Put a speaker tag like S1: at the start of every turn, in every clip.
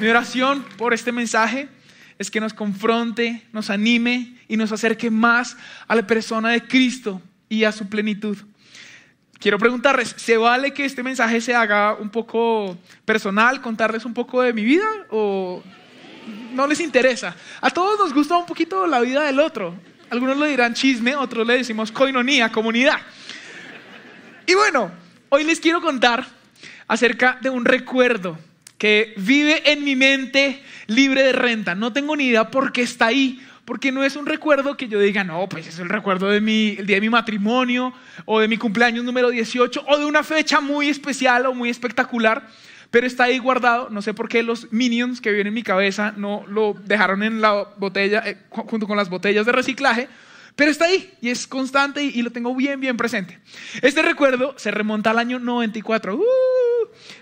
S1: Mi oración por este mensaje es que nos confronte, nos anime y nos acerque más a la persona de Cristo y a su plenitud. Quiero preguntarles, ¿se vale que este mensaje se haga un poco personal, contarles un poco de mi vida o no les interesa? A todos nos gusta un poquito la vida del otro. Algunos le dirán chisme, otros le decimos coinonía, comunidad. Y bueno, hoy les quiero contar acerca de un recuerdo que vive en mi mente libre de renta. No tengo ni idea por qué está ahí, porque no es un recuerdo que yo diga, no, pues es el recuerdo del día de mi matrimonio o de mi cumpleaños número 18 o de una fecha muy especial o muy espectacular, pero está ahí guardado. No sé por qué los minions que vienen en mi cabeza no lo dejaron en la botella eh, junto con las botellas de reciclaje. Pero está ahí y es constante y, lo tengo bien, bien presente. Este recuerdo se remonta al año 94, uh,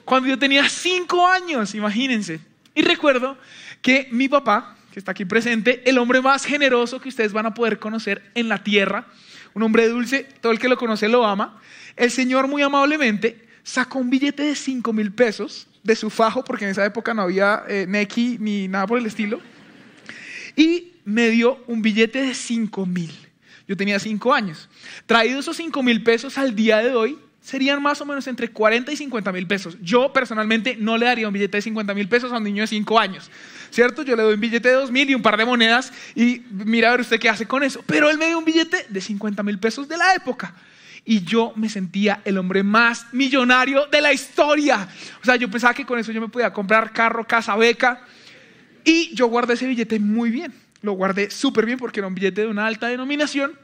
S1: cuando yo tenía cinco años, imagínense. Y recuerdo que mi papá, que está aquí presente, el hombre más generoso que ustedes van a poder conocer en la tierra, un hombre dulce, todo el que lo conoce lo ama, el Señor muy amablemente sacó un billete de cinco mil pesos de su fajo, porque en esa época no había eh, Neki ni nada por el estilo, y me dio un billete de cinco mil. Yo tenía cinco años. Traído esos cinco mil pesos al día de hoy, serían más o menos entre 40 y 50 mil pesos. Yo personalmente no le daría un billete de 50 mil pesos a un niño de cinco años, ¿cierto? Yo le doy un billete de dos mil y un par de monedas y mira a ver usted qué hace con eso. Pero él me dio un billete de 50 mil pesos de la época. Y yo me sentía el hombre más millonario de la historia. O sea, yo pensaba que con eso yo me podía comprar carro, casa, beca. Y yo guardé ese billete muy bien lo guardé súper bien porque era un billete de una alta denominación.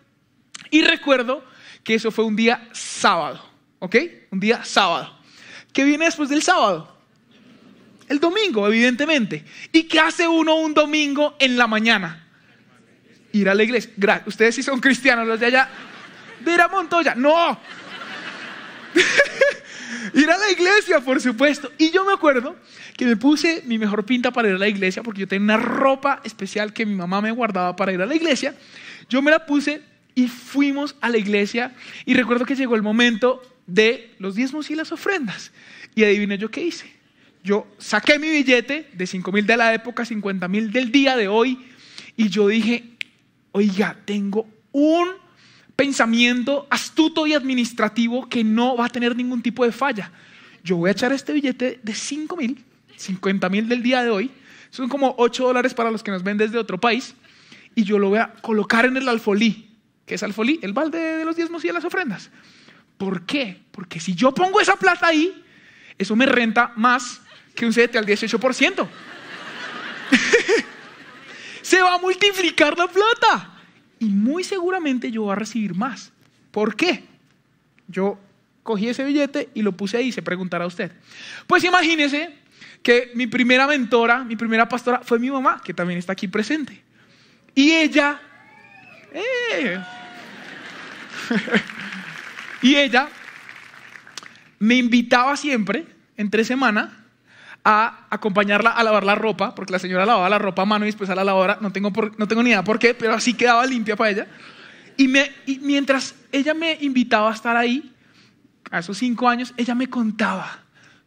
S1: Y recuerdo que eso fue un día sábado, ¿ok? Un día sábado. ¿Qué viene después del sábado? El domingo, evidentemente. ¿Y qué hace uno un domingo en la mañana? Ir a la iglesia. Ustedes sí son cristianos, los de allá. De ir a Montoya. No. ir a la iglesia, por supuesto. Y yo me acuerdo que me puse mi mejor pinta para ir a la iglesia, porque yo tenía una ropa especial que mi mamá me guardaba para ir a la iglesia. Yo me la puse y fuimos a la iglesia y recuerdo que llegó el momento de los diezmos y las ofrendas. Y adivine yo qué hice. Yo saqué mi billete de 5 mil de la época, 50 mil del día de hoy, y yo dije, oiga, tengo un pensamiento astuto y administrativo que no va a tener ningún tipo de falla. Yo voy a echar este billete de 5 mil, 50 mil del día de hoy, son como 8 dólares para los que nos ven desde otro país, y yo lo voy a colocar en el alfolí. ¿Qué es alfolí? El balde de los diezmos y de las ofrendas. ¿Por qué? Porque si yo pongo esa plata ahí, eso me renta más que un 7 al 18%. Se va a multiplicar la plata y muy seguramente yo voy a recibir más. ¿Por qué? Yo cogí ese billete y lo puse ahí, se preguntará usted. Pues imagínese que mi primera mentora, mi primera pastora fue mi mamá, que también está aquí presente. Y ella, eh, y ella me invitaba siempre, entre semana, a acompañarla a lavar la ropa, porque la señora lavaba la ropa a mano y después a la lavadora, no tengo, no tengo ni idea por qué, pero así quedaba limpia para ella. Y, me, mientras ella me invitaba a estar ahí, a esos cinco años, ella me contaba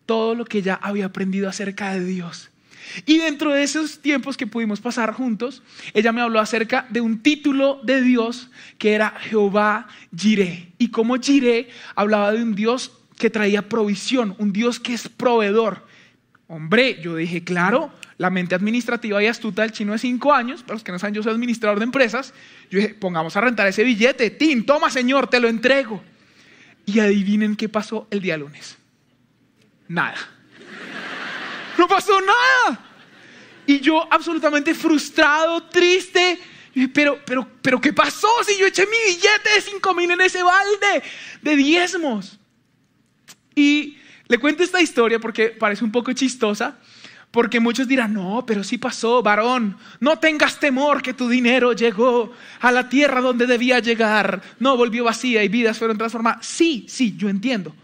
S1: todo lo que ella había aprendido acerca de Dios. Y dentro de esos tiempos que pudimos pasar juntos, ella me habló acerca de un título de Dios que era Jehová Jireh. Y como Jireh hablaba de un Dios que traía provisión, un Dios que es proveedor. Hombre, yo dije, claro, la mente administrativa y astuta del chino de cinco años, para los que no saben, yo soy administrador de empresas. Yo dije, pongamos a rentar ese billete, Tim, toma señor, te lo entrego. Y adivinen qué pasó el día lunes. Nada. No pasó nada. Y yo absolutamente frustrado, triste. Pero, pero, pero, ¿qué pasó si yo eché mi billete de cinco mil en ese balde de diezmos? Y le cuento esta historia porque parece un poco chistosa, porque muchos dirán, no, pero sí pasó, varón, no tengas temor que tu dinero llegó a la tierra donde debía llegar, no volvió vacía y vidas fueron transformadas. Sí, sí, yo entiendo,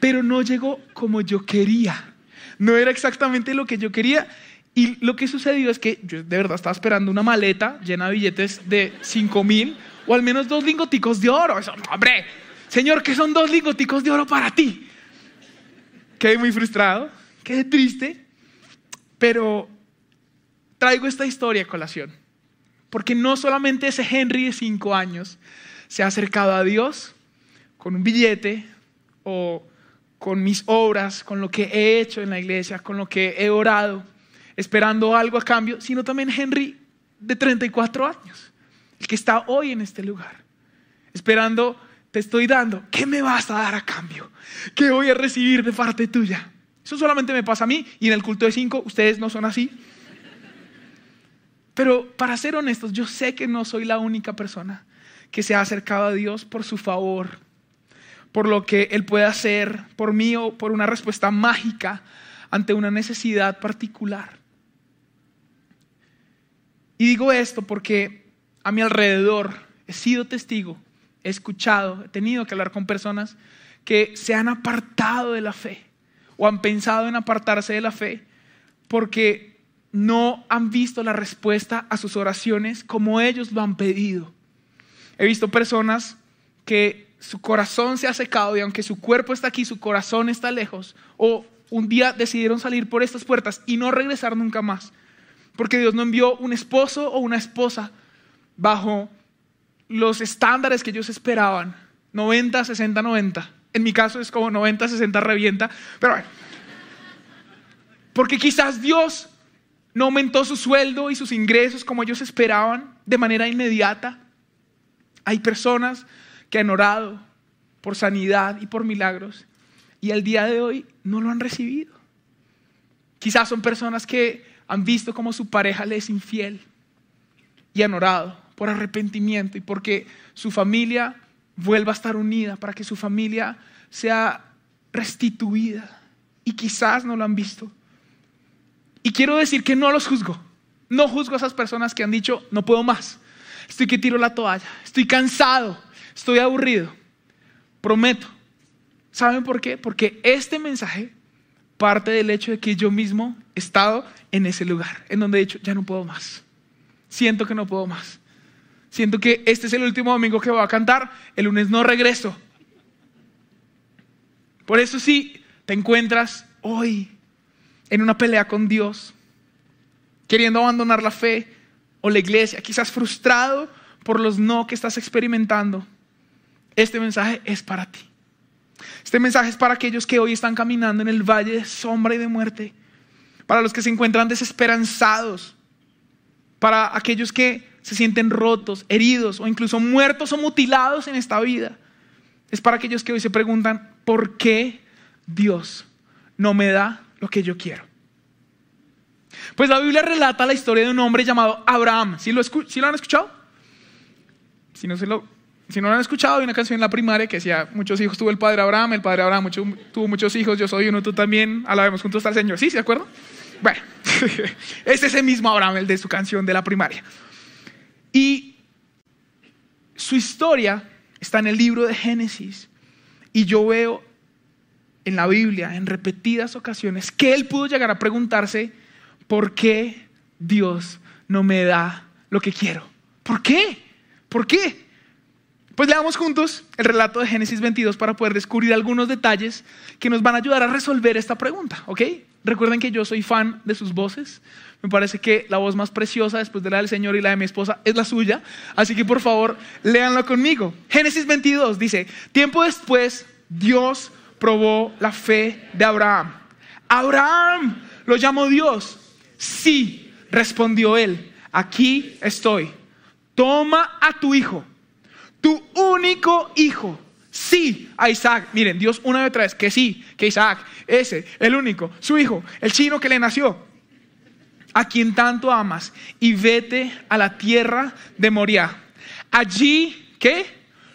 S1: pero no llegó como yo quería, no era exactamente lo que yo quería Y lo que sucedió es que yo de verdad estaba esperando una maleta llena de billetes de 5 mil o al menos dos lingoticos de oro. Eso, hombre, Señor, ¿qué son dos lingoticos de oro para ti? Quedé muy frustrado, quedé triste, pero traigo esta historia a colación. Porque no solamente ese Henry de 5 años se ha acercado a Dios con un billete o con mis obras, con lo que he hecho en la iglesia, con lo que he orado, esperando algo a cambio, sino también Henry de 34 años, el que está hoy en este lugar, esperando, te estoy dando, ¿qué me vas a dar a cambio? ¿Qué voy a recibir de parte tuya? Eso solamente me pasa a mí y en el culto de cinco ustedes no son así. Pero para ser honestos, yo sé que no soy la única persona que se ha acercado a Dios por su favor, por lo que Él puede hacer por mí o por una respuesta mágica ante una necesidad particular. Y digo esto porque a mi alrededor he sido testigo, he escuchado, he tenido que hablar con personas que se han apartado de la fe o han pensado en apartarse de la fe porque no han visto la respuesta a sus oraciones como ellos lo han pedido. He visto personas que su corazón se ha secado y aunque su cuerpo está aquí, su corazón está lejos. O un día decidieron salir por estas puertas y no regresar nunca más. Porque Dios no envió un esposo o una esposa bajo los estándares que ellos esperaban. 90, 60, 90. En mi caso es como 90, 60 revienta. Pero bueno. Porque quizás Dios no aumentó su sueldo y sus ingresos como ellos esperaban de manera inmediata. Hay personas que han orado por sanidad y por milagros y al día de hoy no lo han recibido. Quizás son personas que han visto cómo su pareja le es infiel y han orado por arrepentimiento y porque su familia vuelva a estar unida, para que su familia sea restituida. Y quizás no lo han visto. Y quiero decir que no los juzgo. No juzgo a esas personas que han dicho, no puedo más. Estoy que tiro la toalla. Estoy cansado. Estoy aburrido. Prometo. ¿Saben por qué? Porque este mensaje parte del hecho de que yo mismo he estado en ese lugar, en donde he dicho, ya no puedo más. Siento que no puedo más. Siento que este es el último domingo que voy a cantar, el lunes no regreso. Por eso si te encuentras hoy en una pelea con Dios, queriendo abandonar la fe o la iglesia, quizás frustrado por los no que estás experimentando, este mensaje es para ti. Este mensaje es para aquellos que hoy están caminando en el valle de sombra y de muerte, para los que se encuentran desesperanzados, para aquellos que se sienten rotos, heridos o incluso muertos o mutilados en esta vida. Es para aquellos que hoy se preguntan, ¿por qué Dios no me da lo que yo quiero. Pues la Biblia relata la historia de un hombre llamado Abraham. ¿Sí lo, han escuchado? Si no, se lo, si no lo han escuchado, hay una canción en la primaria que decía, muchos hijos tuvo el padre Abraham, el padre Abraham tuvo muchos hijos, yo soy uno, tú también, alabemos juntos al Señor. ¿Sí? ¿Se acuerdan? Bueno, es ese mismo Abraham, el de su canción de la primaria. Y su historia está en el libro de Génesis. Y yo veo en la Biblia en repetidas ocasiones que él pudo llegar a preguntarse, ¿por qué Dios no me da lo que quiero? ¿Por qué? ¿Por qué? Pues leamos juntos el relato de Génesis 22 para poder descubrir algunos detalles que nos van a ayudar a resolver esta pregunta, ¿ok? Recuerden que yo soy fan de sus voces. Me parece que la voz más preciosa después de la del Señor y la de mi esposa es la suya. Así que por favor, léanlo conmigo. Génesis 22 dice, tiempo después Dios probó la fe de Abraham. Abraham, lo llamó Dios. Sí, respondió él, aquí estoy. Toma a tu hijo, tu único hijo. Sí, a Isaac. Miren, Dios una vez otra vez, que sí, que Isaac, ese, el único, su hijo, el chino que le nació, a quien tanto amas, y vete a la tierra de Moria. Allí, ¿qué?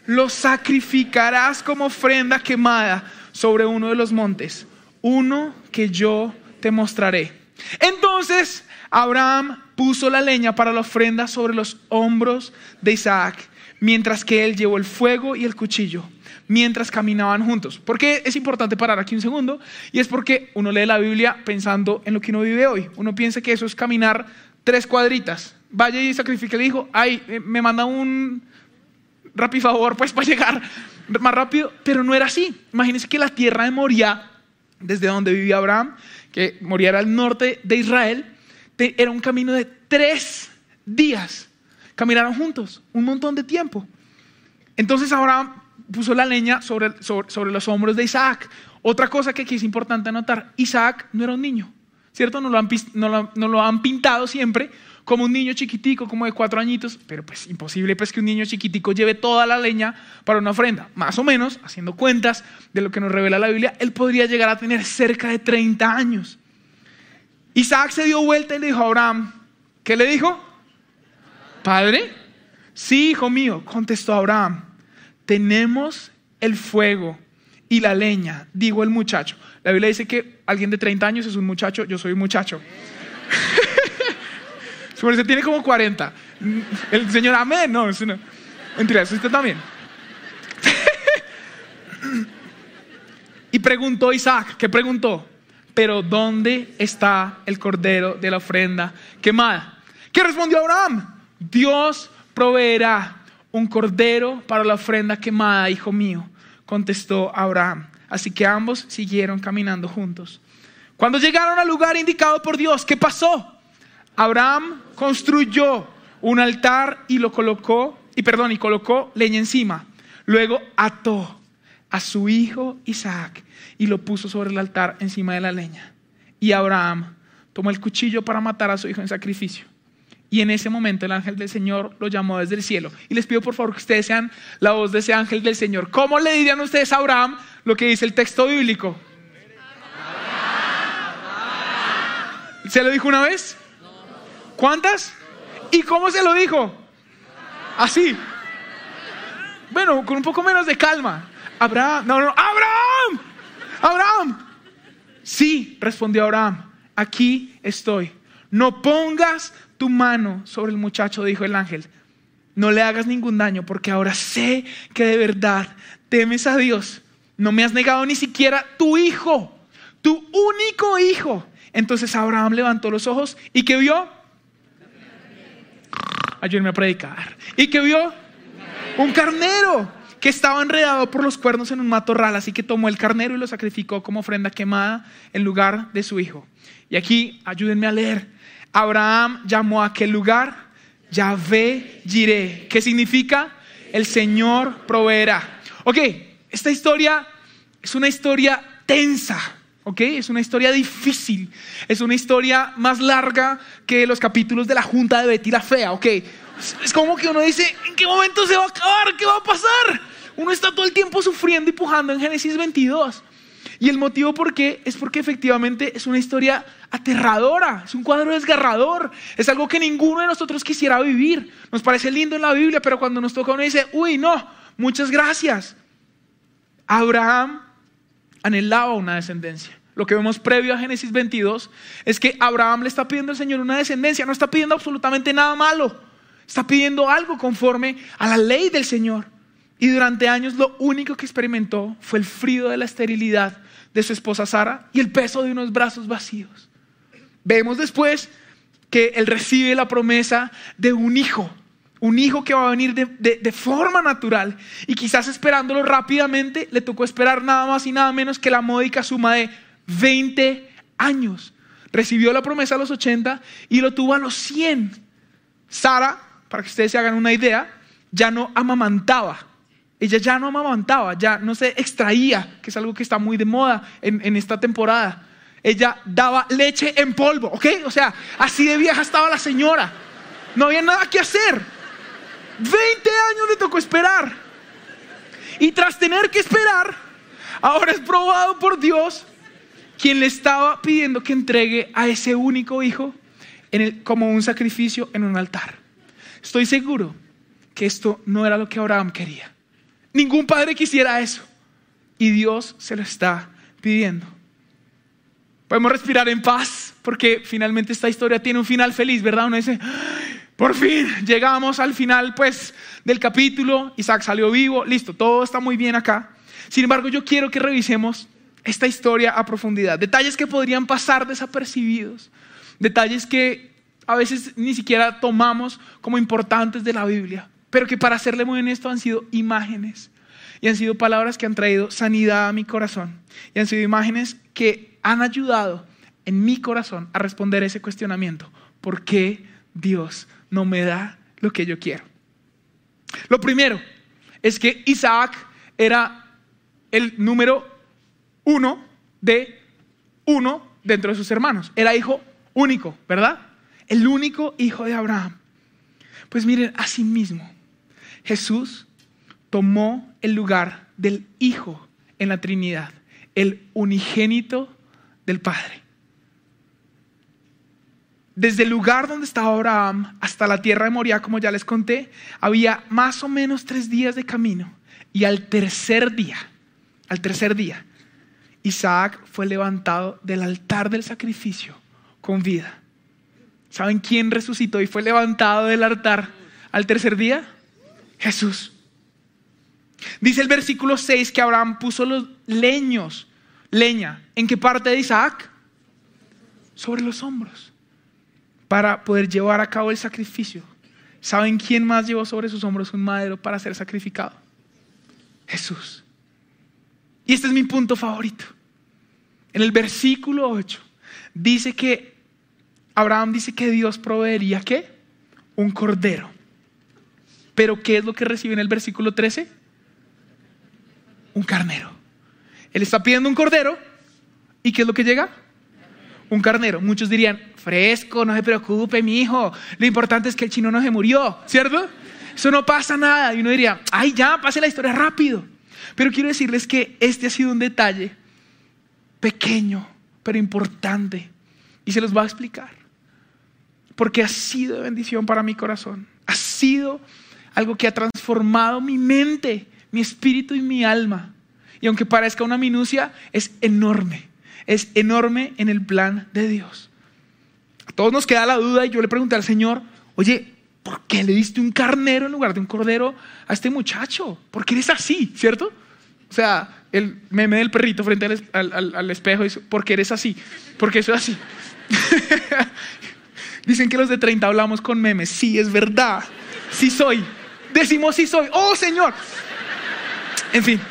S1: Lo sacrificarás como ofrenda quemada sobre uno de los montes, uno que yo te mostraré. Entonces Abraham puso la leña para la ofrenda sobre los hombros de Isaac, mientras que él llevó el fuego y el cuchillo, mientras caminaban juntos. ¿Por qué es importante parar aquí un segundo? Y es porque uno lee la Biblia pensando en lo que uno vive hoy. Uno piensa que eso es caminar tres cuadritas. Vaya y sacrifique el hijo. Ay, eh, me manda un rapi favor pues para llegar más rápido. Pero no era así. Imagínense que la tierra de Moria, desde donde vivía Abraham, que Moria era al norte de Israel, era un camino de tres días. Caminaron juntos un montón de tiempo. Entonces Abraham puso la leña sobre, sobre, los hombros de Isaac. Otra cosa que aquí es importante anotar, Isaac no era un niño, ¿cierto? No lo han, no lo, han pintado siempre como un niño chiquitico, como de cuatro añitos, pero pues imposible pues que un niño chiquitico lleve toda la leña para una ofrenda. Más o menos, haciendo cuentas de lo que nos revela la Biblia, él podría llegar a tener cerca de 30 años. Isaac se dio vuelta y le dijo a Abraham, ¿qué le dijo? Padre, sí, hijo mío, contestó Abraham, tenemos el fuego y la leña, digo el muchacho. La Biblia dice que alguien de 30 años es un muchacho, yo soy un muchacho. Su se tiene como 40. El señor, amén, no, eso no. Mentira, eso usted también. y preguntó Isaac, ¿qué preguntó? Pero ¿dónde está el cordero de la ofrenda quemada? ¿Qué respondió Abraham? Dios proveerá un cordero para la ofrenda quemada, hijo mío, contestó Abraham. Así que ambos siguieron caminando juntos. Cuando llegaron al lugar indicado por Dios, ¿qué pasó? Abraham construyó un altar y lo colocó, y perdón, y colocó leña encima. Luego ató a su hijo Isaac y lo puso sobre el altar encima de la leña. Y Abraham tomó el cuchillo para matar a su hijo en sacrificio. Y en ese momento el ángel del Señor lo llamó desde el cielo. Y les pido por favor que ustedes sean la voz de ese ángel del Señor. ¿Cómo le dirían ustedes a Abraham lo que dice el texto bíblico? ¿Se lo dijo una vez? ¿Cuántas? ¿Y cómo se lo dijo? Así. Bueno, con un poco menos de calma. Abraham, no, no, Abraham, Abraham. Sí, respondió Abraham, aquí estoy. No pongas tu mano sobre el muchacho, dijo el ángel. No le hagas ningún daño porque ahora sé que de verdad temes a Dios. No me has negado ni siquiera tu hijo, tu único hijo. Entonces Abraham levantó los ojos y que vio. Ayúdenme a predicar. Y que vio un carnero que estaba enredado por los cuernos en un matorral, así que tomó el carnero y lo sacrificó como ofrenda quemada en lugar de su hijo. Y aquí ayúdenme a leer. Abraham llamó a aquel lugar Yahvé Jireh, ¿Qué significa el Señor proveerá. Ok, esta historia es una historia tensa, ok, es una historia difícil, es una historia más larga que los capítulos de la Junta de Betty la Fea, ok. Es como que uno dice, ¿en qué momento se va a acabar? ¿Qué va a pasar? Uno está todo el tiempo sufriendo y pujando en Génesis 22. Y el motivo por qué es porque efectivamente es una historia aterradora, es un cuadro desgarrador, es algo que ninguno de nosotros quisiera vivir. Nos parece lindo en la Biblia, pero cuando nos toca uno dice, uy, no, muchas gracias. Abraham anhelaba una descendencia. Lo que vemos previo a Génesis 22 es que Abraham le está pidiendo al Señor una descendencia, no está pidiendo absolutamente nada malo, está pidiendo algo conforme a la ley del Señor. Y durante años lo único que experimentó fue el frío de la esterilidad de su esposa Sara y el peso de unos brazos vacíos. Vemos después que él recibe la promesa de un hijo, un hijo que va a venir de, forma natural y quizás esperándolo rápidamente le tocó esperar nada más y nada menos que la módica suma de 20 años. Recibió la promesa a los 80 y lo tuvo a los 100. Sara, para que ustedes se hagan una idea, ya no amamantaba ella ya no amamantaba, ya no se extraía, que es algo que está muy de moda en, esta temporada. Ella daba leche en polvo, ¿ok? O sea, así de vieja estaba la señora. No había nada que hacer. 20 años le tocó esperar. Y tras tener que esperar, ahora es probado por Dios, quien le estaba pidiendo que entregue a ese único hijo como un sacrificio en un altar. Estoy seguro que esto no era lo que Abraham quería. Ningún padre quisiera eso. Y Dios se lo está pidiendo. Podemos respirar en paz porque finalmente esta historia tiene un final feliz, ¿verdad? Uno dice, Por fin llegamos al final pues del capítulo, Isaac salió vivo, listo, todo está muy bien acá. Sin embargo, yo quiero que revisemos esta historia a profundidad, detalles que podrían pasar desapercibidos, detalles que a veces ni siquiera tomamos como importantes de la Biblia, pero que para serle muy honesto han sido imágenes y han sido palabras que han traído sanidad a mi corazón y han sido imágenes que han ayudado en mi corazón a responder ese cuestionamiento. ¿Por qué Dios no me da lo que yo quiero? Lo primero es que Isaac era el número uno de uno dentro de sus hermanos. Era hijo único, ¿verdad? El único hijo de Abraham. Pues miren, así mismo, Jesús tomó el lugar del Hijo en la Trinidad, el unigénito del Padre. Desde el lugar donde estaba Abraham hasta la tierra de Moria, como ya les conté, había más o menos tres días de camino. Y al tercer día, al tercer día, Isaac fue levantado del altar del sacrificio con vida. ¿Saben quién resucitó y fue levantado del altar al tercer día? Jesús. Dice el versículo 6 que Abraham puso los leños, leña, ¿en qué parte de Isaac? Sobre los hombros para poder llevar a cabo el sacrificio. ¿Saben quién más llevó sobre sus hombros un madero para ser sacrificado? Jesús. Y este es mi punto favorito. En el versículo 8 dice que Abraham dice que Dios proveería qué? Un cordero. Pero ¿qué es lo que recibe en el versículo 13? Un carnero. Él está pidiendo un cordero y ¿qué es lo que llega? Un carnero. Muchos dirían, fresco, no se preocupe, mi hijo. Lo importante es que el chino no se murió, ¿cierto? Eso no pasa nada. Y uno diría, ay, ya, pase la historia rápido. Pero quiero decirles que este ha sido un detalle pequeño, pero importante. Y se los voy a explicar. Porque ha sido bendición para mi corazón. Ha sido algo que ha transformado mi mente, mi espíritu y mi alma. Y aunque parezca una minucia, es enorme. Es enorme en el plan de Dios todos nos queda la duda y yo le pregunté al Señor, oye, ¿por qué le diste un carnero en lugar de un cordero a este muchacho? ¿Por qué eres así? ¿Cierto? O sea, el meme del perrito frente al, espejo dice, ¿por qué eres así? Porque eso es así. Dicen que los de 30 hablamos con memes. Sí, es verdad. Sí soy. Decimos sí soy. Oh, Señor. En fin.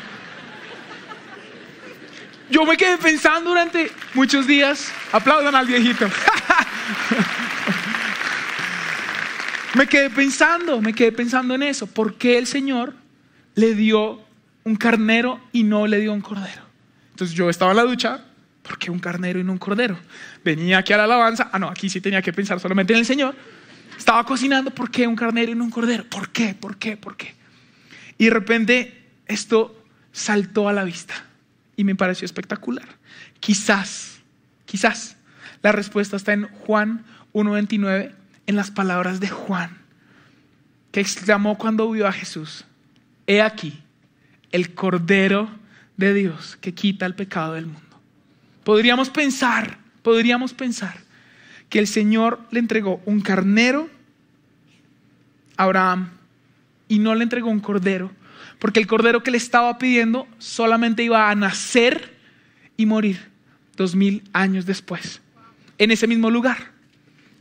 S1: Yo me quedé pensando durante muchos días. Aplaudan al viejito. me quedé pensando, me quedé pensando en eso. ¿Por qué el Señor le dio un carnero y no le dio un cordero? Entonces yo estaba en la ducha, ¿por qué un carnero y no un cordero? Venía aquí a la alabanza, ah no, aquí sí tenía que pensar solamente en el Señor. Estaba cocinando, ¿por qué un carnero y no un cordero? ¿Por qué? ¿Por qué? ¿Por qué? Y de repente esto saltó a la vista y me pareció espectacular. Quizás, quizás la respuesta está en Juan 1.29, en las palabras de Juan, que exclamó cuando vio a Jesús, he aquí el Cordero de Dios que quita el pecado del mundo. Podríamos pensar, podríamos pensar que el Señor le entregó un carnero a Abraham y no le entregó un cordero, porque el cordero que le estaba pidiendo solamente iba a nacer y morir dos mil años después en ese mismo lugar.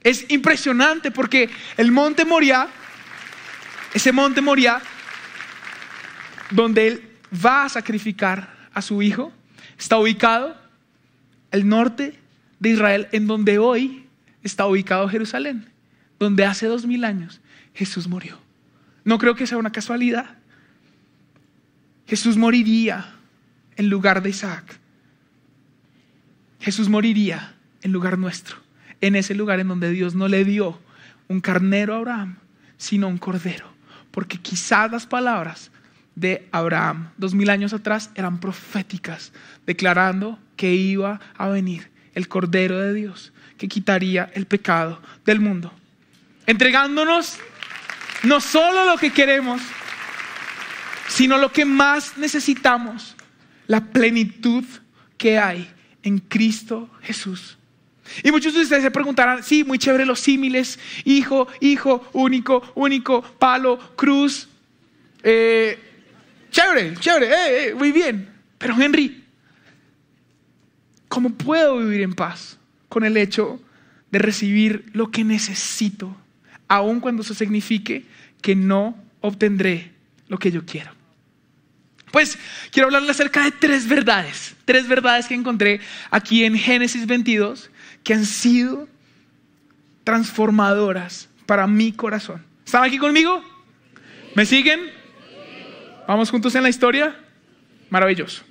S1: Es impresionante porque el monte Moria, ese monte Moria, donde él va a sacrificar a su hijo, está ubicado al norte de Israel, en donde hoy está ubicado Jerusalén, donde hace dos mil años Jesús murió. No creo que sea una casualidad. Jesús moriría en lugar de Isaac. Jesús moriría en lugar nuestro, en ese lugar en donde Dios no le dio un carnero a Abraham, sino un cordero. Porque quizás las palabras de Abraham dos mil años atrás eran proféticas, declarando que iba a venir el Cordero de Dios, que quitaría el pecado del mundo, entregándonos no solo lo que queremos, sino lo que más necesitamos, la plenitud que hay en Cristo Jesús. Y muchos de ustedes se preguntarán, sí, muy chévere los símiles, hijo, hijo, único, único, palo, cruz. Eh, chévere, chévere, eh, eh, muy bien. Pero Henry, ¿cómo puedo vivir en paz con el hecho de recibir lo que necesito, aun cuando eso signifique que no obtendré lo que yo quiero? Pues quiero hablarle acerca de tres verdades, tres verdades que encontré aquí en Génesis 22 que han sido transformadoras para mi corazón. ¿Están aquí conmigo? ¿Me siguen? ¿Vamos juntos en la historia? Maravilloso.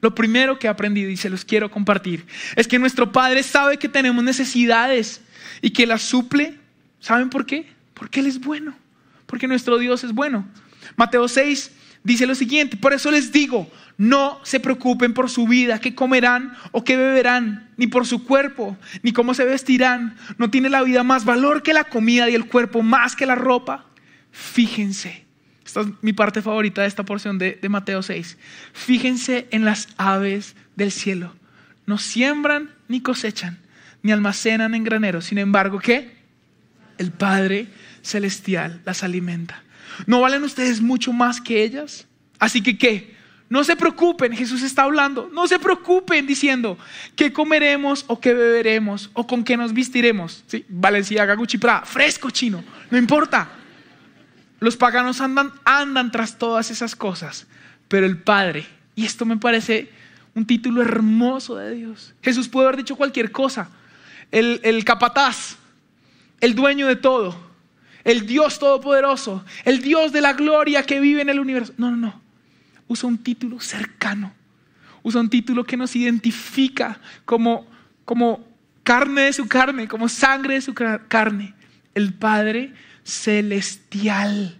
S1: Lo primero que he aprendido y se los quiero compartir es que nuestro Padre sabe que tenemos necesidades y que las suple. ¿Saben por qué? Porque Él es bueno, porque nuestro Dios es bueno. Mateo 6 dice lo siguiente, por eso les digo, no se preocupen por su vida, qué comerán o qué beberán, ni por su cuerpo, ni cómo se vestirán. No tiene la vida más valor que la comida y el cuerpo más que la ropa. Fíjense, esta es mi parte favorita de esta porción de, Mateo 6. Fíjense en las aves del cielo. No siembran ni cosechan, ni almacenan en graneros. Sin embargo, ¿qué? El Padre Celestial las alimenta. ¿No valen ustedes mucho más que ellas? Así que, ¿qué? No se preocupen, Jesús está hablando, no se preocupen diciendo qué comeremos o qué beberemos o con qué nos vestiremos. ¿Sí? Valenciaga, Gucci, Prada, fresco chino, no importa. Los paganos andan, andan tras todas esas cosas, pero el Padre, y esto me parece un título hermoso de Dios. Jesús puede haber dicho cualquier cosa. El, el capataz, el dueño de todo, el Dios todopoderoso, el Dios de la gloria que vive en el universo. No, no, no usa un título cercano, usa un título que nos identifica como, como carne de su carne, como sangre de su carne. El Padre Celestial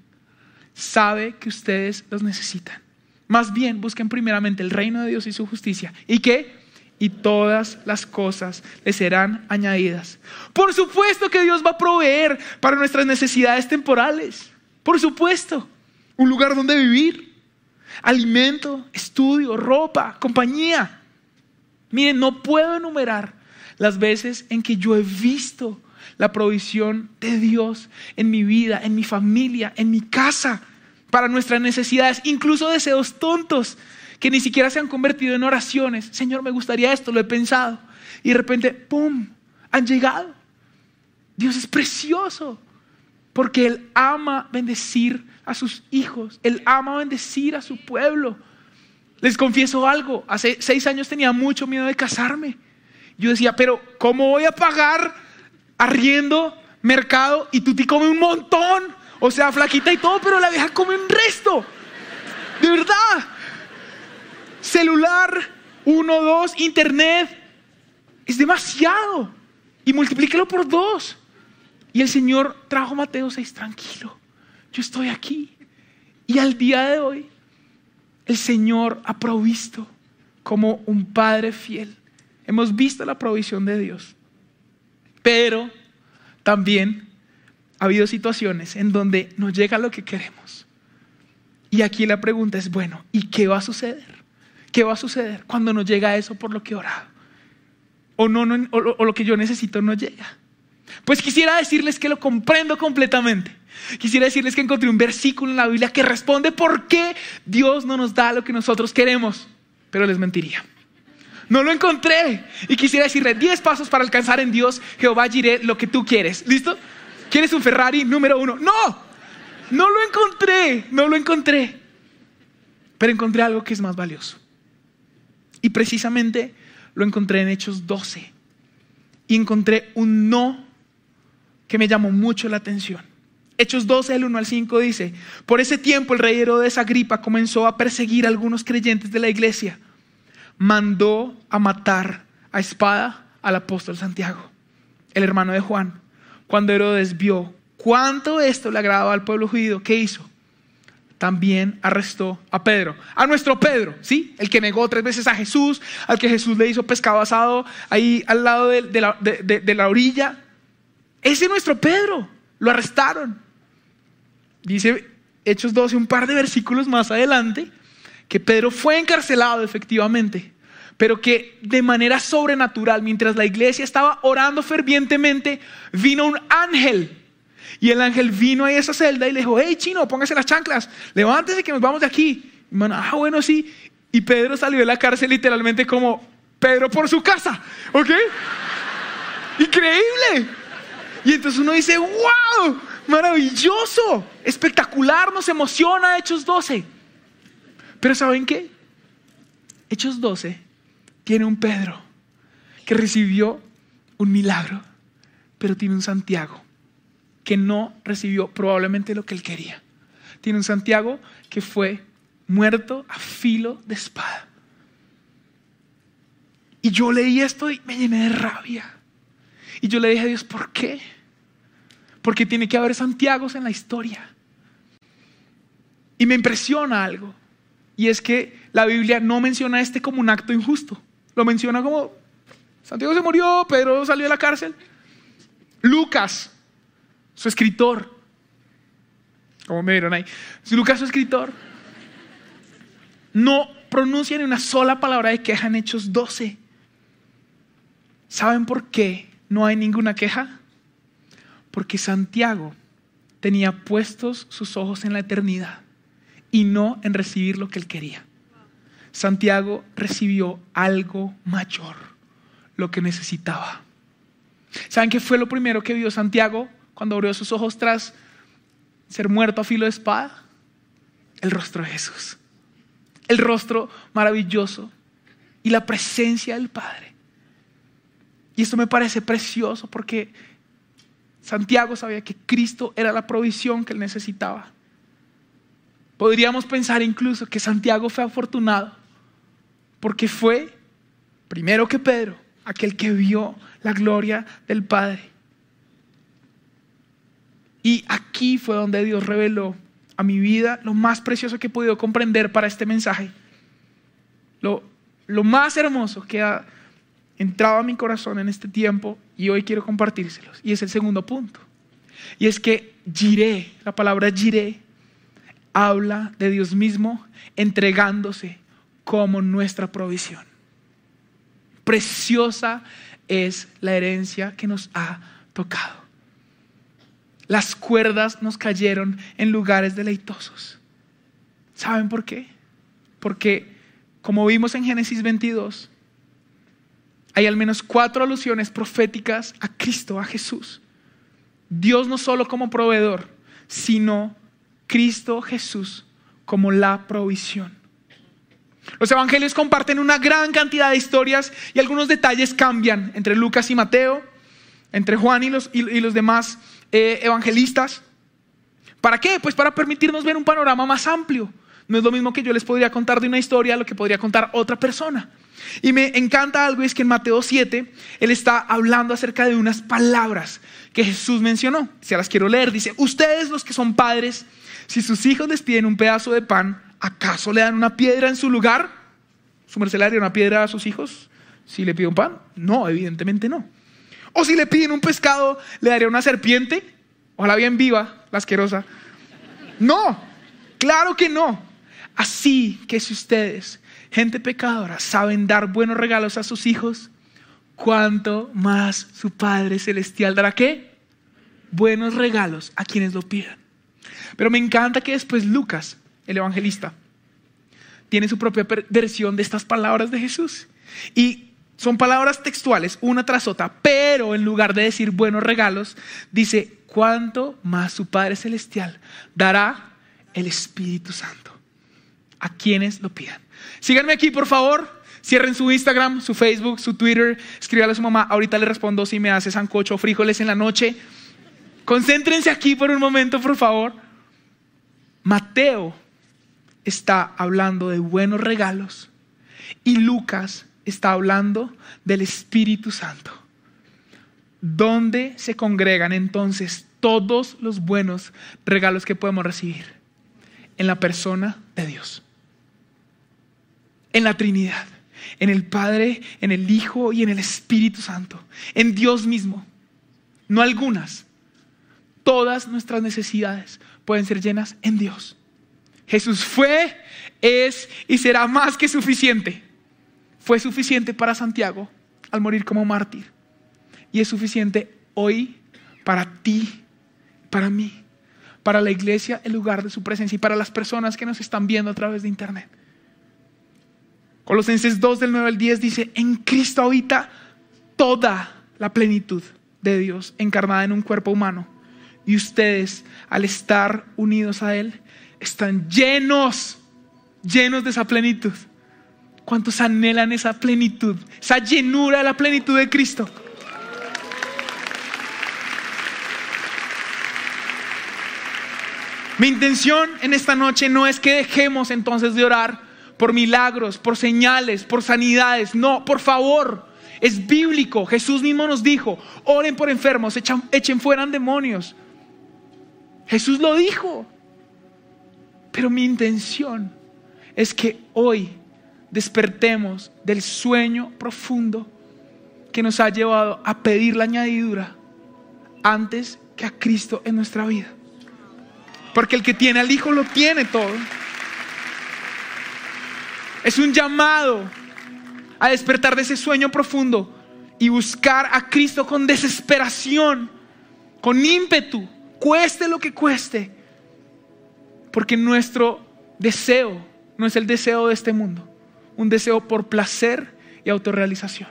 S1: sabe que ustedes los necesitan. Más bien busquen primeramente el reino de Dios y su justicia. ¿Y qué? Y todas las cosas les serán añadidas. Por supuesto que Dios va a proveer para nuestras necesidades temporales. Por supuesto. Un lugar donde vivir alimento, estudio, ropa, compañía. Miren, no puedo enumerar las veces en que yo he visto la provisión de Dios en mi vida, en mi familia, en mi casa, para nuestras necesidades, incluso deseos tontos que ni siquiera se han convertido en oraciones. Señor, me gustaría esto, lo he pensado. Y de repente, ¡pum!, han llegado. Dios es precioso porque Él ama bendecir a sus hijos. Él ama bendecir a su pueblo. Les confieso algo, hace seis años tenía mucho miedo de casarme. Yo decía, pero ¿cómo voy a pagar arriendo, mercado y tú te come un montón? O sea, flaquita y todo, pero la vieja come un resto. De verdad. Celular, uno, dos, internet. Es demasiado. Y multiplíquelo por dos. Y el Señor trajo Mateo 6, tranquilo yo estoy aquí. Y al día de hoy, el Señor ha provisto como un Padre fiel. Hemos visto la provisión de Dios. Pero también ha habido situaciones en donde no llega lo que queremos. Y aquí la pregunta es, bueno, ¿y qué va a suceder? ¿Qué va a suceder cuando no llega eso por lo que he orado? O, no, o lo que yo necesito no llega. Pues quisiera decirles que lo comprendo completamente. Quisiera decirles que encontré un versículo en la Biblia que responde por qué Dios no nos da lo que nosotros queremos, pero les mentiría. No lo encontré y quisiera decirle 10 pasos para alcanzar en Dios, Jehová diré lo que tú quieres. ¿Listo? ¿Quieres un Ferrari número uno? No, no lo encontré, no lo encontré. Pero encontré algo que es más valioso. Y precisamente lo encontré en Hechos 12. Y encontré un no que me llamó mucho la atención. Hechos 12, el 1 al 5 dice, por ese tiempo el rey Herodes Agripa comenzó a perseguir a algunos creyentes de la iglesia. Mandó a matar a espada al apóstol Santiago, el hermano de Juan. Cuando Herodes vio cuánto esto le agradaba al pueblo judío, ¿qué hizo? También arrestó a Pedro, a nuestro Pedro, ¿sí? El que negó tres veces a Jesús, al que Jesús le hizo pescado asado ahí al lado de, la, de la orilla. Ese es nuestro Pedro. Lo arrestaron. Dice Hechos 12, un par de versículos más adelante, que Pedro fue encarcelado efectivamente, pero que de manera sobrenatural, mientras la iglesia estaba orando fervientemente, vino un ángel. Y el ángel vino a esa celda y le dijo, hey chino, póngase las chanclas, levántese que nos vamos de aquí. Y ah, bueno, sí. Y Pedro salió de la cárcel literalmente como Pedro por su casa, ¿ok? Increíble. Y entonces uno dice, wow, maravilloso, espectacular, nos emociona Hechos 12. Pero ¿saben qué? Hechos 12 tiene un Pedro que recibió un milagro, pero tiene un Santiago que no recibió probablemente lo que él quería. Tiene un Santiago que fue muerto a filo de espada. Y yo leí esto y me llené de rabia. Y yo le dije a Dios, ¿por qué? Porque tiene que haber Santiagos en la historia. Y me impresiona algo. Y es que la Biblia no menciona este como un acto injusto. Lo menciona como, Santiago se murió, Pedro salió de la cárcel. Lucas, su escritor, como me vieron ahí, Lucas, su escritor, no pronuncia ni una sola palabra de queja en Hechos 12. ¿Saben por qué no hay ninguna queja? Porque Santiago tenía puestos sus ojos en la eternidad y no en recibir lo que él quería. Santiago recibió algo mayor, lo que necesitaba. ¿Saben qué fue lo primero que vio Santiago cuando abrió sus ojos tras ser muerto a filo de espada? El rostro de Jesús. El rostro maravilloso y la presencia del Padre. Y esto me parece precioso porque Santiago sabía que Cristo era la provisión que él necesitaba. Podríamos pensar incluso que Santiago fue afortunado porque fue, primero que Pedro, aquel que vio la gloria del Padre. Y aquí fue donde Dios reveló a mi vida lo más precioso que he podido comprender para este mensaje. Lo, lo más hermoso que ha entrado a mi corazón en este tiempo y hoy quiero compartírselos. Y es el segundo punto. Y es que giré, la palabra giré, habla de Dios mismo entregándose como nuestra provisión. Preciosa es la herencia que nos ha tocado. Las cuerdas nos cayeron en lugares deleitosos. ¿Saben por qué? Porque, como vimos en Génesis 22, hay al menos cuatro alusiones proféticas a Cristo, a Jesús. Dios no solo como proveedor, sino Cristo Jesús como la provisión. Los evangelios comparten una gran cantidad de historias y algunos detalles cambian entre Lucas y Mateo, entre Juan y los, y, los demás eh, evangelistas. ¿Para qué? Pues para permitirnos ver un panorama más amplio. No es lo mismo que yo les podría contar de una historia lo que podría contar otra persona. Y me encanta algo, es que en Mateo 7, Él está hablando acerca de unas palabras que Jesús mencionó. Se las quiero leer. Dice, ustedes los que son padres, si sus hijos les piden un pedazo de pan, ¿acaso le dan una piedra en su lugar? ¿Su merced le una piedra a sus hijos si le pide un pan? No, evidentemente no. O si le piden un pescado, ¿le daría una serpiente? Ojalá bien viva, la asquerosa. No, claro que no. Así que si ustedes gente pecadora, saben dar buenos regalos a sus hijos, ¿cuánto más su Padre Celestial dará qué? Buenos regalos a quienes lo pidan. Pero me encanta que después Lucas, el evangelista, tiene su propia versión de estas palabras de Jesús. Y son palabras textuales, una tras otra, pero en lugar de decir buenos regalos, dice, ¿cuánto más su Padre Celestial dará el Espíritu Santo a quienes lo pidan? Síganme aquí, por favor. Cierren su Instagram, su Facebook, su Twitter. Escríbale a su mamá. Ahorita le respondo si me hace sancocho o frijoles en la noche. Concéntrense aquí por un momento, por favor. Mateo está hablando de buenos regalos y Lucas está hablando del Espíritu Santo. ¿Dónde se congregan entonces todos los buenos regalos que podemos recibir? En la persona de Dios en la Trinidad, en el Padre, en el Hijo y en el Espíritu Santo, en Dios mismo. No algunas, todas nuestras necesidades pueden ser llenas en Dios. Jesús fue, es y será más que suficiente fue suficiente para Santiago al morir como mártir. Y es suficiente hoy para ti, para mí, para la iglesia, el lugar de su presencia y para las personas que nos están viendo a través de internet. Colosenses 2 del 9 al 10 dice, en Cristo habita toda la plenitud de Dios encarnada en un cuerpo humano. Y ustedes, al estar unidos a Él, están llenos, llenos de esa plenitud. ¿Cuántos anhelan esa plenitud, esa llenura de la plenitud de Cristo? Mi intención en esta noche no es que dejemos entonces de orar por milagros, por señales, por sanidades. No, por favor, es bíblico. Jesús mismo nos dijo, oren por enfermos, echen, fuera demonios. Jesús lo dijo. Pero mi intención es que hoy despertemos del sueño profundo que nos ha llevado a pedir la añadidura antes que a Cristo en nuestra vida. Porque el que tiene al Hijo lo tiene todo. Es un llamado a despertar de ese sueño profundo y buscar a Cristo con desesperación, con ímpetu, cueste lo que cueste. Porque nuestro deseo no es el deseo de este mundo, un deseo por placer y autorrealización.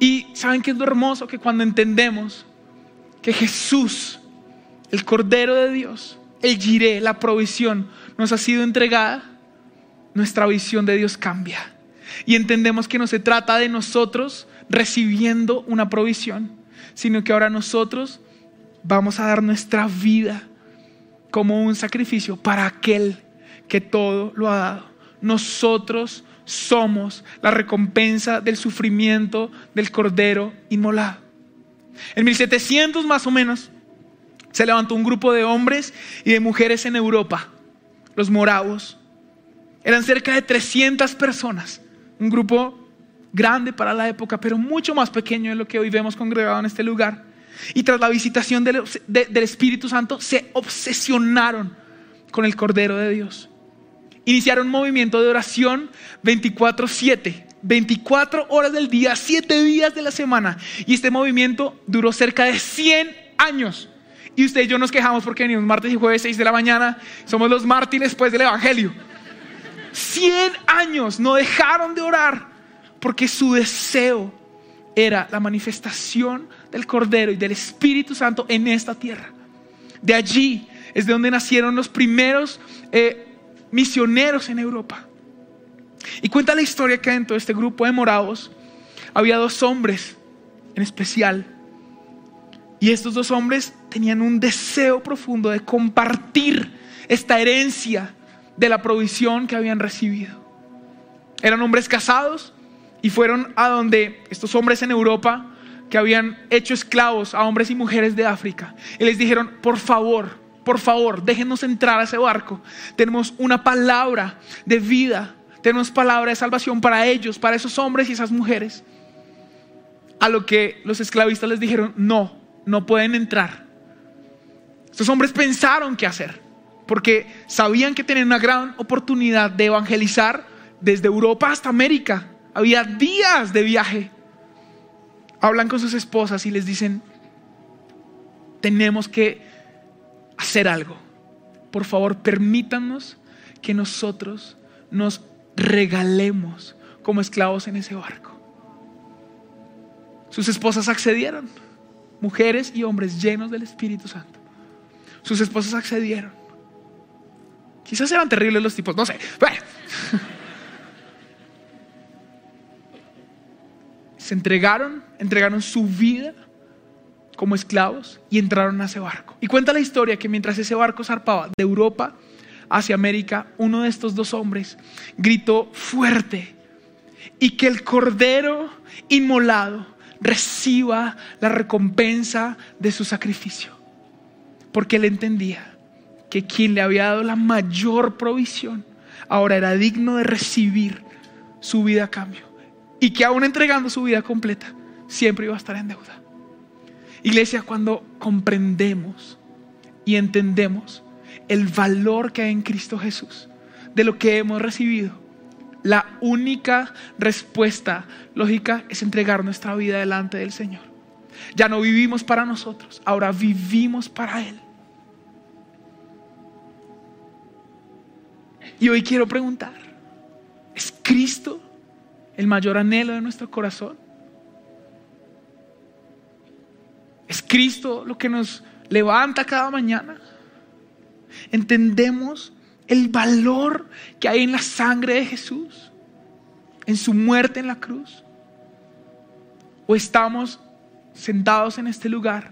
S1: Y saben que es lo hermoso que cuando entendemos que Jesús el Cordero de Dios, el giré, la provisión, nos ha sido entregada, nuestra visión de Dios cambia. Y entendemos que no se trata de nosotros recibiendo una provisión, sino que ahora nosotros vamos a dar nuestra vida como un sacrificio para aquel que todo lo ha dado. Nosotros somos la recompensa del sufrimiento del Cordero inmolado. En 1700 más o menos, se levantó un grupo de hombres y de mujeres en Europa, los moravos. Eran cerca de 300 personas, un grupo grande para la época, pero mucho más pequeño de lo que hoy vemos congregado en este lugar. Y tras la visitación del, Espíritu Santo, se obsesionaron con el Cordero de Dios. Iniciaron un movimiento de oración 24/7, 24 horas del día, 7 días de la semana. Y este movimiento duró cerca de 100 años. Y usted y yo nos quejamos porque venimos martes y jueves 6 de la mañana. Somos los mártires después del Evangelio. 100 años no dejaron de orar porque su deseo era la manifestación del Cordero y del Espíritu Santo en esta tierra. De allí es de donde nacieron los primeros eh, misioneros en Europa. Y cuenta la historia que dentro de este grupo de morados había dos hombres en especial y estos dos hombres tenían un deseo profundo de compartir esta herencia de la provisión que habían recibido. Eran hombres casados y fueron a donde estos hombres en Europa que habían hecho esclavos a hombres y mujeres de África y les dijeron, por favor, por favor, déjenos entrar a ese barco. Tenemos una palabra de vida, tenemos palabra de salvación para ellos, para esos hombres y esas mujeres. A lo que los esclavistas les dijeron, no, no pueden entrar. Estos hombres pensaron qué hacer, porque sabían que tenían una gran oportunidad de evangelizar desde Europa hasta América. Había días de viaje. Hablan con sus esposas y les dicen, tenemos que hacer algo. Por favor, permítanos que nosotros nos regalemos como esclavos en ese barco. Sus esposas accedieron mujeres y hombres llenos del Espíritu Santo. Sus esposas accedieron. Quizás eran terribles los tipos, no sé. Se entregaron, entregaron su vida como esclavos y entraron a ese barco. Y cuenta la historia que mientras ese barco zarpaba de Europa hacia América, uno de estos dos hombres gritó fuerte y que el cordero inmolado reciba la recompensa de su sacrificio. Porque él entendía que quien le había dado la mayor provisión ahora era digno de recibir su vida a cambio. Y que aún entregando su vida completa, siempre iba a estar en deuda. Iglesia, cuando comprendemos y entendemos el valor que hay en Cristo Jesús, de lo que hemos recibido, La única respuesta lógica es entregar nuestra vida delante del Señor. Ya no vivimos para nosotros, ahora vivimos para Él. Y hoy quiero preguntar, ¿es Cristo el mayor anhelo de nuestro corazón? ¿Es Cristo lo que nos levanta cada mañana? ¿Entendemos el valor que hay en la sangre de Jesús? ¿En su muerte en la cruz? ¿O estamos sentados en este lugar,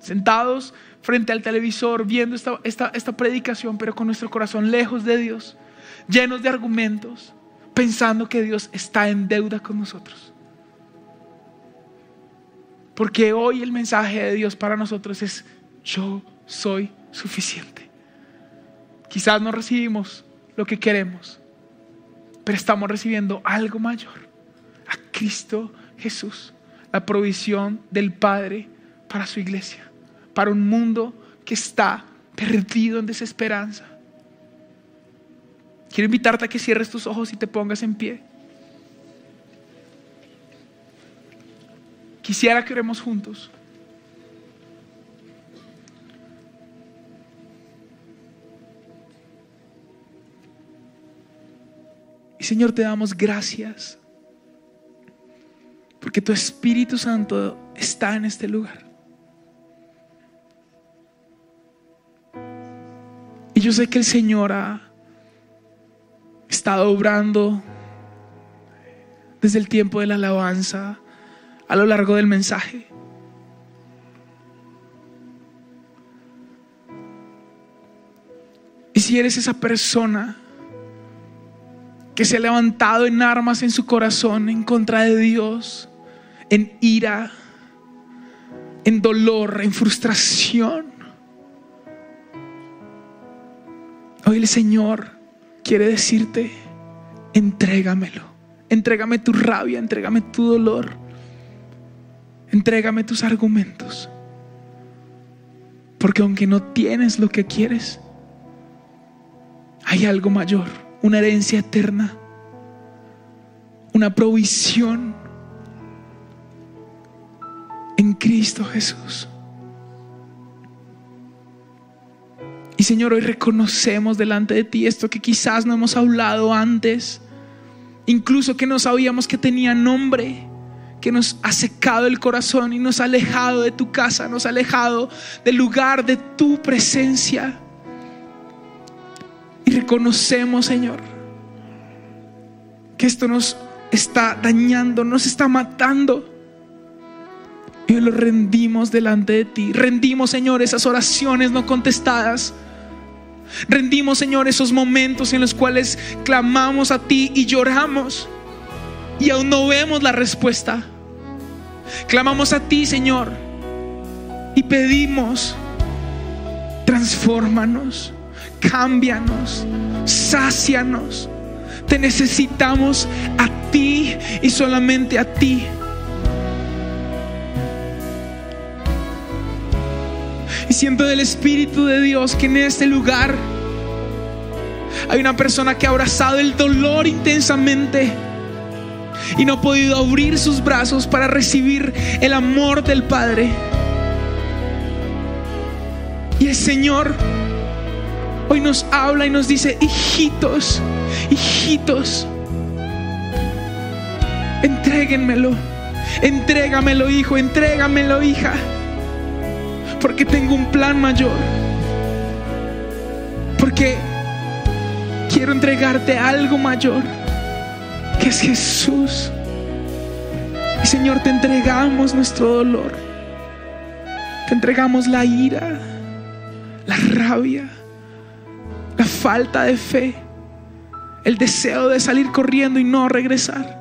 S1: sentados frente al televisor, viendo esta, esta, esta predicación, pero con nuestro corazón lejos de Dios, llenos de argumentos, pensando que Dios está en deuda con nosotros? Porque hoy el mensaje de Dios para nosotros es, yo soy suficiente. Quizás no recibimos lo que queremos, pero estamos recibiendo algo mayor, a Cristo Jesús, la provisión del Padre para su iglesia, para un mundo que está perdido en desesperanza. Quiero invitarte a que cierres tus ojos y te pongas en pie. Quisiera que oremos juntos. Y Señor, te damos gracias porque tu Espíritu Santo está en este lugar. Y yo sé que el Señor ha estado obrando desde el tiempo de la alabanza a lo largo del mensaje. Y si eres esa persona que se ha levantado en armas en su corazón en contra de Dios, en ira, en dolor, en frustración, hoy el Señor quiere decirte, entrégamelo, entrégame tu rabia, entrégame tu dolor, entrégame tus argumentos. Porque aunque no tienes lo que quieres, hay algo mayor, una herencia eterna, una provisión en Cristo Jesús. Y Señor, hoy reconocemos delante de ti esto que quizás no hemos hablado antes, incluso que no sabíamos que tenía nombre, que nos ha secado el corazón y nos ha alejado de tu casa, nos ha alejado del lugar de tu presencia. Y reconocemos, Señor, que esto nos está dañando, nos está matando. Y lo rendimos delante de ti. Rendimos, Señor, esas oraciones no contestadas Rendimos, Señor, esos momentos en los cuales clamamos a ti y lloramos y aún no vemos la respuesta. Clamamos a ti, Señor, y pedimos, transfórmanos, cámbianos, sácianos. Te necesitamos a ti y solamente a ti. Y siento del Espíritu de Dios que en este lugar hay una persona que ha abrazado el dolor intensamente y no ha podido abrir sus brazos para recibir el amor del Padre. Y el Señor hoy nos habla y nos dice, hijitos, hijitos, entréguenmelo, entrégamelo hijo, entrégamelo hija porque tengo un plan mayor. Porque quiero entregarte algo mayor, que es Jesús. Y Señor, te entregamos nuestro dolor. Te entregamos la ira, la rabia, la falta de fe, el deseo de salir corriendo y no regresar.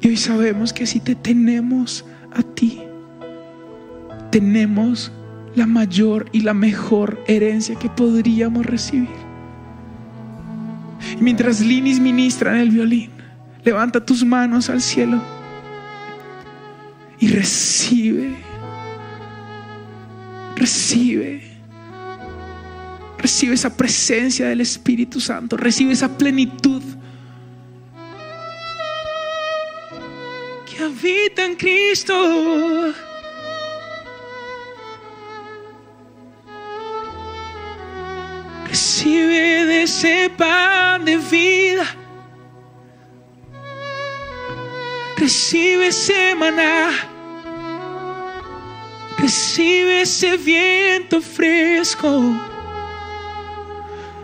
S1: Y hoy sabemos que si te tenemos a ti, tenemos la mayor y la mejor herencia que podríamos recibir. Y mientras Linis ministra en el violín, levanta tus manos al cielo y recibe, recibe, recibe esa presencia del Espíritu Santo, recibe esa plenitud que habita en Cristo. Recibe de ese pan de vida. Recibe ese maná. Recibe ese viento fresco.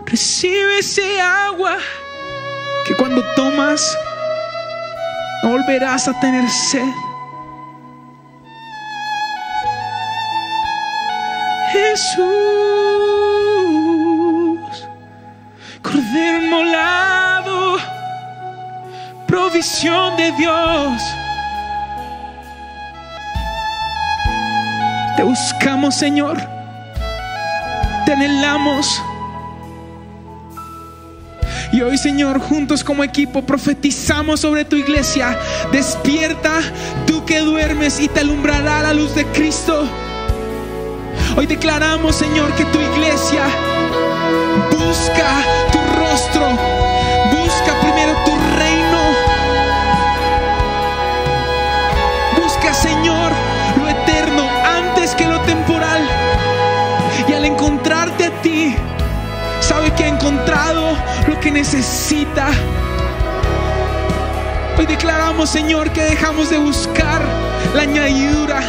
S1: Recibe ese agua que cuando tomas no volverás a tener sed. De Dios. Te buscamos, Señor. Te anhelamos. Y hoy, Señor, juntos como equipo profetizamos sobre tu iglesia. Despierta tú que duermes y te alumbrará la luz de Cristo. Hoy declaramos, Señor, que tu iglesia busca tu rostro, sabe que ha encontrado lo que necesita. Hoy declaramos, Señor, que dejamos de buscar la añadidura.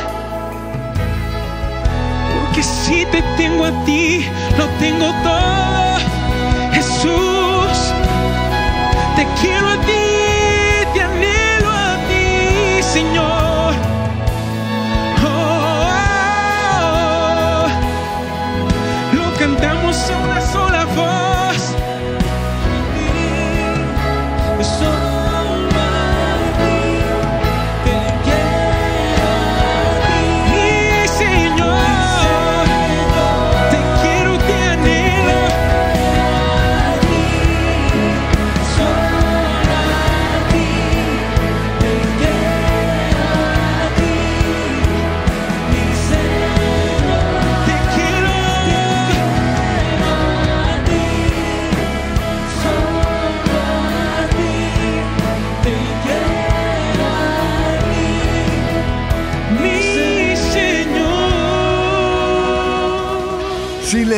S1: Porque si te tengo a ti, lo tengo todo. Jesús, te quiero